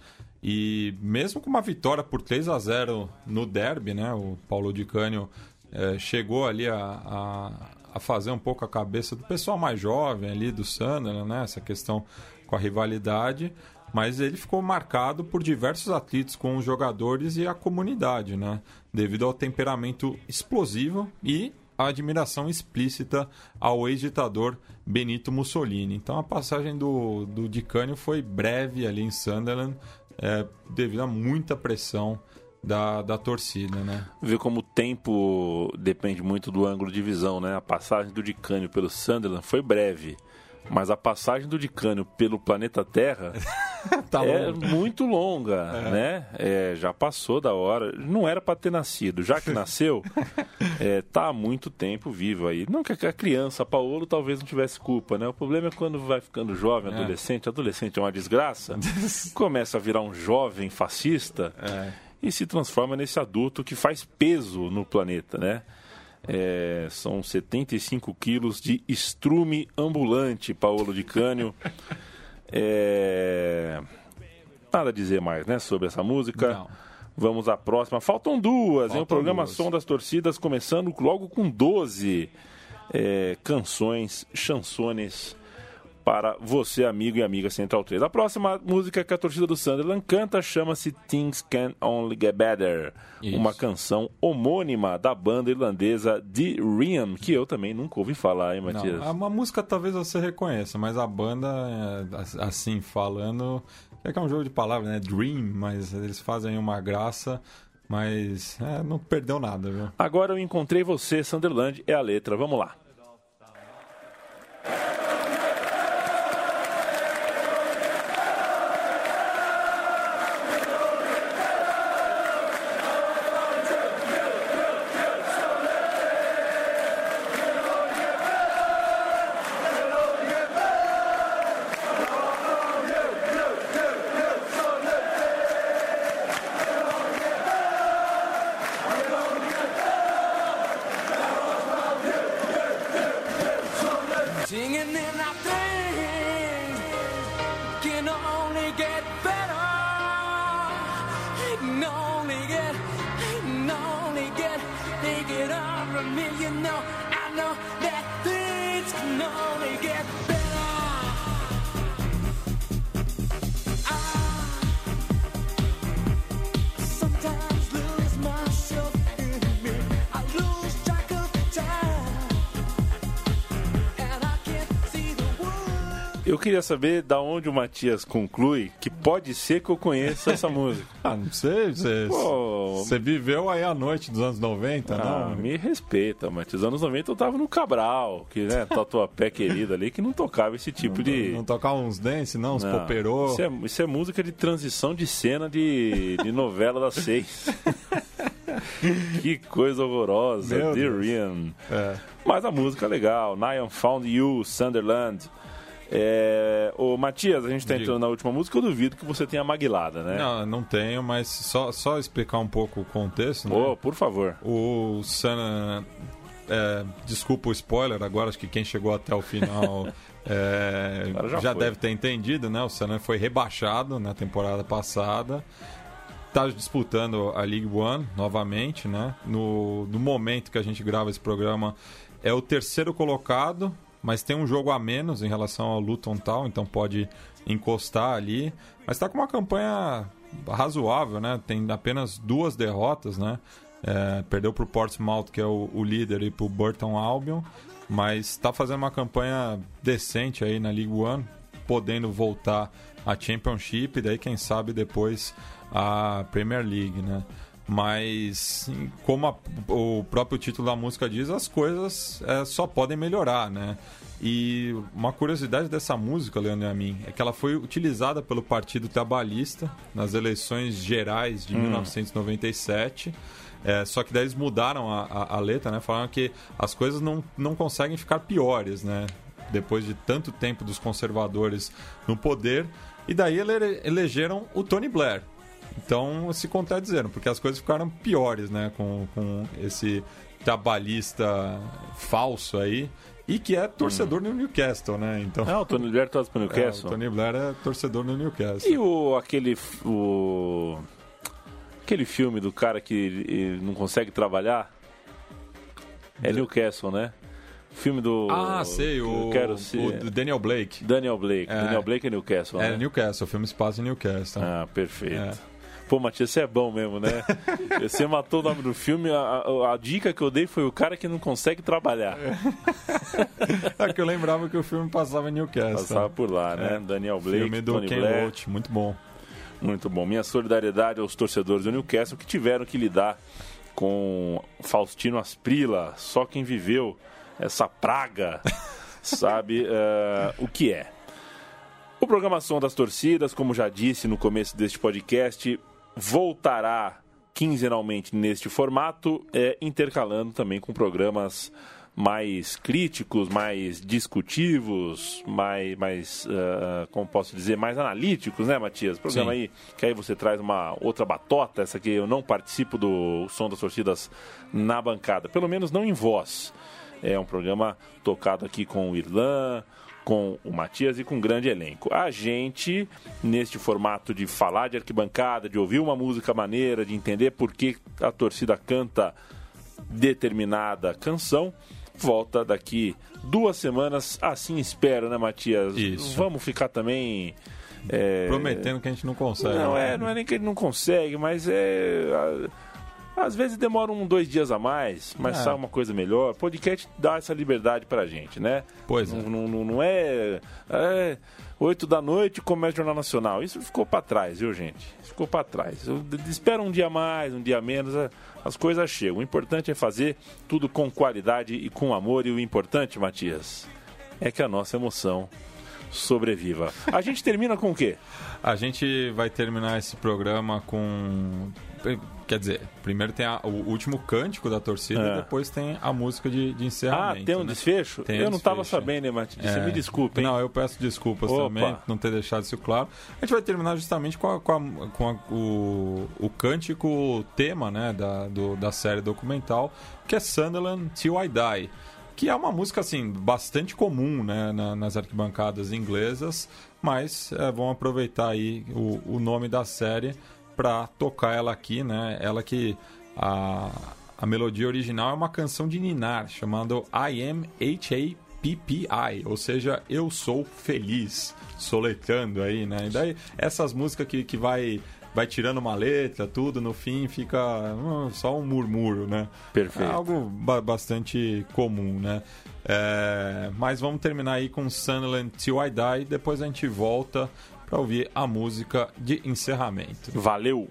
E mesmo com uma vitória por 3 a 0 no derby, né, o Paulo Di Cânio é, chegou ali a, a, a, fazer um pouco a cabeça do pessoal mais jovem ali do Sunderland, né, essa questão com a rivalidade, mas ele ficou marcado por diversos atritos com os jogadores e a comunidade, né, devido ao temperamento explosivo e a admiração explícita ao ex-ditador Benito Mussolini. Então a passagem do, do Canio foi breve ali em Sunderland, é, devido a muita pressão da, da torcida, né? Ver como o tempo depende muito do ângulo de visão, né? A passagem do Di Canio pelo Sunderland foi breve. Mas a passagem do Dicânio pelo planeta Terra tá é muito longa, é. né? É, já passou da hora. Não era para ter nascido. Já que nasceu, é, tá há muito tempo vivo aí. Não que a criança, a Paulo, talvez não tivesse culpa, né? O problema é quando vai ficando jovem, é. adolescente. Adolescente é uma desgraça. começa a virar um jovem fascista é. e se transforma nesse adulto que faz peso no planeta, né? É, são 75 quilos de estrume ambulante, Paulo de Cânio. É, nada a dizer mais né, sobre essa música. Não. Vamos à próxima. Faltam duas, Faltam? O programa duas. Som das Torcidas começando logo com 12 é, canções, chansones para você, amigo e amiga Central 3. A próxima música que a torcida do Sunderland canta chama-se Things Can Only Get Better, Isso. uma canção homônima da banda irlandesa The Rian, que eu também nunca ouvi falar, hein, Matias? Não, uma música talvez você reconheça, mas a banda, é, assim, falando, é que é um jogo de palavras, né? Dream, mas eles fazem uma graça mas é, não perdeu nada, viu? Agora eu encontrei você, Sunderland, é a letra. Vamos lá. Queria saber da onde o Matias conclui que pode ser que eu conheça essa música. ah, não sei, você, Pô, você viveu aí a noite dos anos 90, ah, não? Me respeita, Matias. Nos anos 90 eu tava no Cabral, que, né, pé querida ali, que não tocava esse tipo não, de. Não tocava uns dance, não, uns não, poperô. Isso é, isso é música de transição de cena de, de novela das seis. que coisa horrorosa, Ian. É. Mas a música é legal. Niam Found You, Sunderland. É, ô, Matias, a gente está entrando na última música, eu duvido que você tenha maguilada, né? Não, não tenho, mas só, só explicar um pouco o contexto, né? Oh, por favor. O Sana... É, desculpa o spoiler, agora acho que quem chegou até o final é, já, já deve ter entendido, né? O Sana foi rebaixado na temporada passada. Está disputando a League One novamente, né? No, no momento que a gente grava esse programa, é o terceiro colocado mas tem um jogo a menos em relação ao Luton Town, então pode encostar ali. Mas está com uma campanha razoável, né? Tem apenas duas derrotas, né? É, perdeu para o Portsmouth, que é o, o líder, e para o Burton Albion, mas está fazendo uma campanha decente aí na League One, podendo voltar à Championship, e daí quem sabe depois a Premier League, né? Mas, como a, o próprio título da música diz, as coisas é, só podem melhorar, né? E uma curiosidade dessa música, Leandro e a mim, é que ela foi utilizada pelo Partido Trabalhista nas eleições gerais de hum. 1997. É, só que daí eles mudaram a, a, a, letra, né? Falaram que as coisas não, não conseguem ficar piores, né? Depois de tanto tempo dos conservadores no poder. E daí ele, elegeram o Tony Blair, então se contradizendo, porque as coisas ficaram piores, né? Com, com esse trabalhista falso aí. e que é torcedor hum. do Newcastle, né? Então... Ah, o Tony Blair torce pro Newcastle. É, o Tony Blair é torcedor do Newcastle. E o, aquele... O... Aquele filme do cara que não consegue trabalhar? É Newcastle, né? Filme do. Ah, sei, o, quero ser... o Daniel Blake. Daniel Blake. É. Daniel Blake é Newcastle. É né? Newcastle, o filme passa em Newcastle. Ah, perfeito. É. Pô, Matias, você é bom mesmo, né? você matou o nome do filme, a, a, a, dica que eu dei foi o cara que não consegue trabalhar. É que eu lembrava que o filme passava em Newcastle. Passava por lá, né? É. Daniel Blake, filme do Tony Ken Blair. Loach, muito bom. Muito bom. Minha solidariedade aos torcedores do Newcastle que tiveram que lidar com Faustino Asprila, só quem viveu essa praga sabe uh, o que é. O Programação das Torcidas, como já disse no começo deste podcast, voltará quinzenalmente neste formato, é, intercalando também com programas mais críticos, mais discutivos, mais, mais uh, como posso dizer, mais analíticos, né, Matias? Programa Sim. aí que aí você traz uma outra batota, essa que eu não participo do som das torcidas na bancada, pelo menos não em voz. É um programa tocado aqui com o Irlan, com o Matias e com um grande elenco. A gente, neste formato de falar de arquibancada, de ouvir uma música maneira, de entender por que a torcida canta determinada canção, volta daqui duas semanas, assim espero, né, Matias? Isso. Vamos ficar também. É... Prometendo que a gente não consegue. Não, né? é, não é nem que ele não consegue, mas é. Às vezes demora um, dois dias a mais, mas é. sai uma coisa melhor. Podcast dá essa liberdade pra gente, né? Pois é. Não, não, não é, é 8 da noite começa o Jornal Nacional. Isso ficou para trás, viu, gente? Ficou para trás. Espera um dia mais, um dia menos, é, as coisas chegam. O importante é fazer tudo com qualidade e com amor. E o importante, Matias, é que a nossa emoção sobreviva. A gente termina com o quê? A gente vai terminar esse programa com Quer dizer, primeiro tem a, o último cântico da torcida é. e depois tem a música de, de encerramento. Ah, tem um né? desfecho? Tem eu um não estava sabendo, né, Matheus? É. Me desculpa, hein? Não, eu peço desculpas Opa. também não ter deixado isso claro. A gente vai terminar justamente com, a, com, a, com o, o cântico tema né, da, do, da série documental, que é Sunderland Till I Die que é uma música assim bastante comum né, na, nas arquibancadas inglesas, mas é, vão aproveitar aí o, o nome da série para tocar ela aqui, né? Ela que a, a melodia original é uma canção de Ninar chamada I Am H-A-P-P-I, ou seja, eu sou feliz, soletando aí, né? E daí essas músicas que, que vai vai tirando uma letra, tudo, no fim fica uh, só um murmúrio, né? Perfeito. É algo ba bastante comum, né? É, mas vamos terminar aí com Sunderland Till I Die, depois a gente volta para ouvir a música de encerramento. Valeu!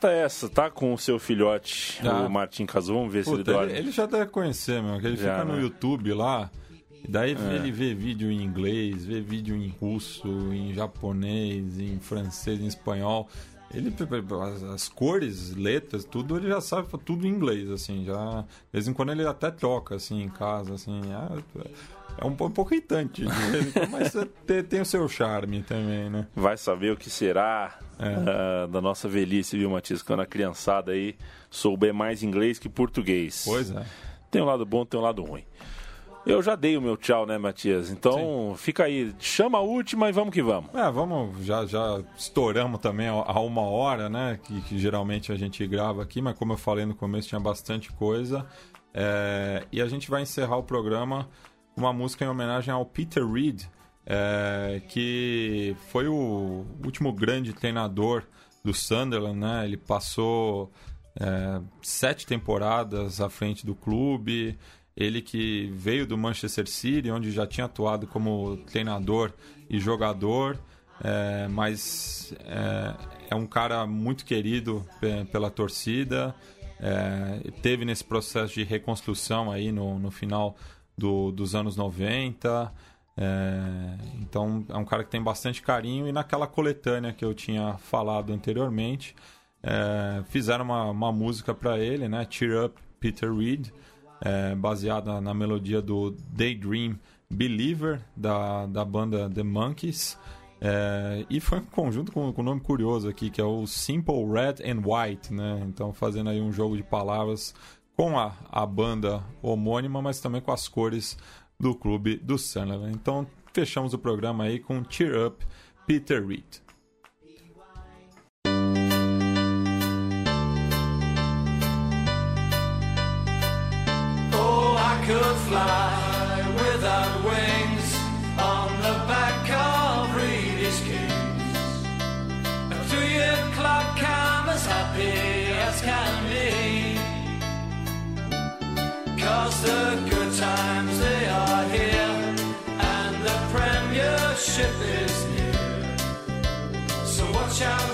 Testa essa, tá? Com o seu filhote, ah. o Martin Casu. Vamos ver Puta, se ele dorme. Ele, ele, já deve conhecer, meu. Que ele já, fica no né? YouTube lá. Daí é. ele vê vídeo em inglês, vê vídeo em russo, em japonês, em francês, em espanhol. Ele as, as, cores, letras, tudo ele já sabe tudo em inglês, assim, já de vez em quando ele até troca assim em casa, assim, é, é um, pouco irritante, mas tem, tem, o seu charme também, né? Vai saber o que será é. uh, da nossa velhice, viu, Matias? Quando a criançada aí souber mais inglês que português. Pois é. Tem um lado bom, tem um lado ruim. Eu já dei o meu tchau, né, Matias? Então, Sim. fica aí. Chama a última e vamos que vamos. É, vamos. Já, já estouramos também a uma hora, né? Que, que geralmente a gente grava aqui, mas como eu falei no começo, tinha bastante coisa. É, e a gente vai encerrar o programa uma música em homenagem ao Peter Reed, é, que foi o último grande treinador do Sunderland, né? Ele passou é, sete temporadas à frente do clube. Ele que veio do Manchester City, onde já tinha atuado como treinador e jogador, é, mas é, é, um cara muito querido pela torcida. É, teve nesse processo de reconstrução aí no, no final do, dos anos 90. É, então é um cara que tem bastante carinho e naquela coletânea que eu tinha falado anteriormente é, fizeram uma, uma música para ele, né? Cheer Up Peter Reed, é, baseada na melodia do Daydream Believer da, da banda The Monkeys. É, e foi um conjunto com, com um nome curioso aqui, que é o Simple Red and White, né? Então fazendo aí um jogo de palavras com a, a banda homônima, mas também com as cores do clube do Sunderland. Então fechamos o programa aí com Cheer Up Peter Reed. Oh, The good times they are here and the premiership is near. So watch out,